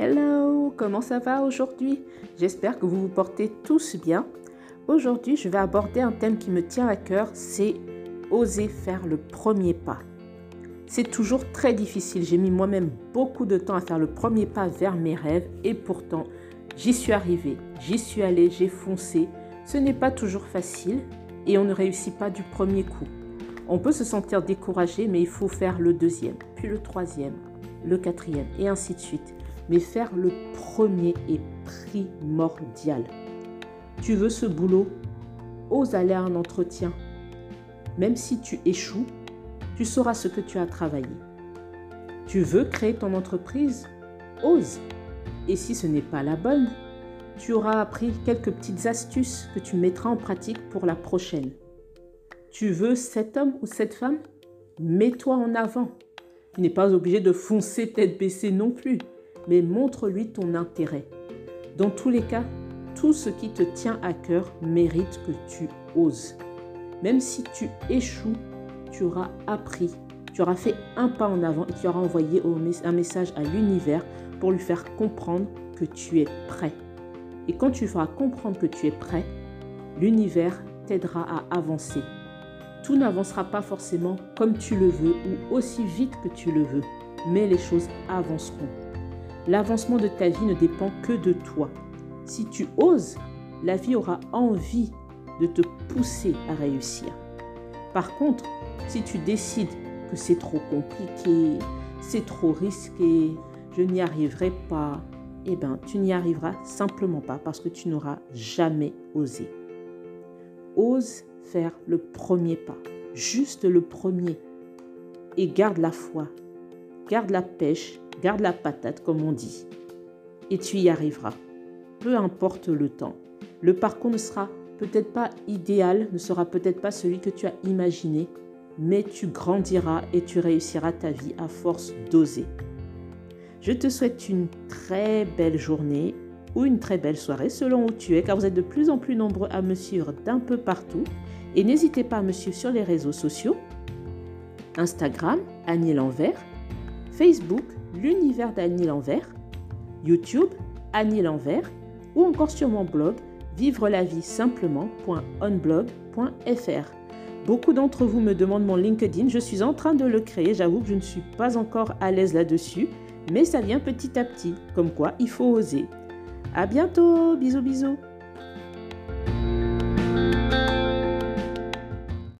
Hello, comment ça va aujourd'hui? J'espère que vous vous portez tous bien. Aujourd'hui, je vais aborder un thème qui me tient à cœur, c'est oser faire le premier pas. C'est toujours très difficile, j'ai mis moi-même beaucoup de temps à faire le premier pas vers mes rêves et pourtant, j'y suis arrivée, j'y suis allée, j'ai foncé. Ce n'est pas toujours facile et on ne réussit pas du premier coup. On peut se sentir découragé, mais il faut faire le deuxième, puis le troisième, le quatrième et ainsi de suite mais faire le premier est primordial. Tu veux ce boulot Ose aller à un entretien. Même si tu échoues, tu sauras ce que tu as travaillé. Tu veux créer ton entreprise Ose. Et si ce n'est pas la bonne, tu auras appris quelques petites astuces que tu mettras en pratique pour la prochaine. Tu veux cet homme ou cette femme? Mets-toi en avant. Tu n'es pas obligé de foncer tête baissée non plus mais montre-lui ton intérêt. Dans tous les cas, tout ce qui te tient à cœur mérite que tu oses. Même si tu échoues, tu auras appris, tu auras fait un pas en avant et tu auras envoyé un message à l'univers pour lui faire comprendre que tu es prêt. Et quand tu feras comprendre que tu es prêt, l'univers t'aidera à avancer. Tout n'avancera pas forcément comme tu le veux ou aussi vite que tu le veux, mais les choses avanceront. L'avancement de ta vie ne dépend que de toi. Si tu oses, la vie aura envie de te pousser à réussir. Par contre, si tu décides que c'est trop compliqué, c'est trop risqué, je n'y arriverai pas, eh bien, tu n'y arriveras simplement pas parce que tu n'auras jamais osé. Ose faire le premier pas, juste le premier, et garde la foi, garde la pêche Garde la patate, comme on dit. Et tu y arriveras. Peu importe le temps. Le parcours ne sera peut-être pas idéal, ne sera peut-être pas celui que tu as imaginé, mais tu grandiras et tu réussiras ta vie à force d'oser. Je te souhaite une très belle journée une très belle soirée selon où tu es, car vous êtes de plus en plus nombreux à me suivre d'un peu partout. Et n'hésitez pas à me suivre sur les réseaux sociaux, Instagram, Annie L'Envers, Facebook, l'univers d'Annie L'Envers, YouTube, Annie L'Envers, ou encore sur mon blog vivre la vie simplement.onblog.fr. Beaucoup d'entre vous me demandent mon LinkedIn, je suis en train de le créer, j'avoue que je ne suis pas encore à l'aise là-dessus, mais ça vient petit à petit, comme quoi il faut oser. À bientôt, bisous bisous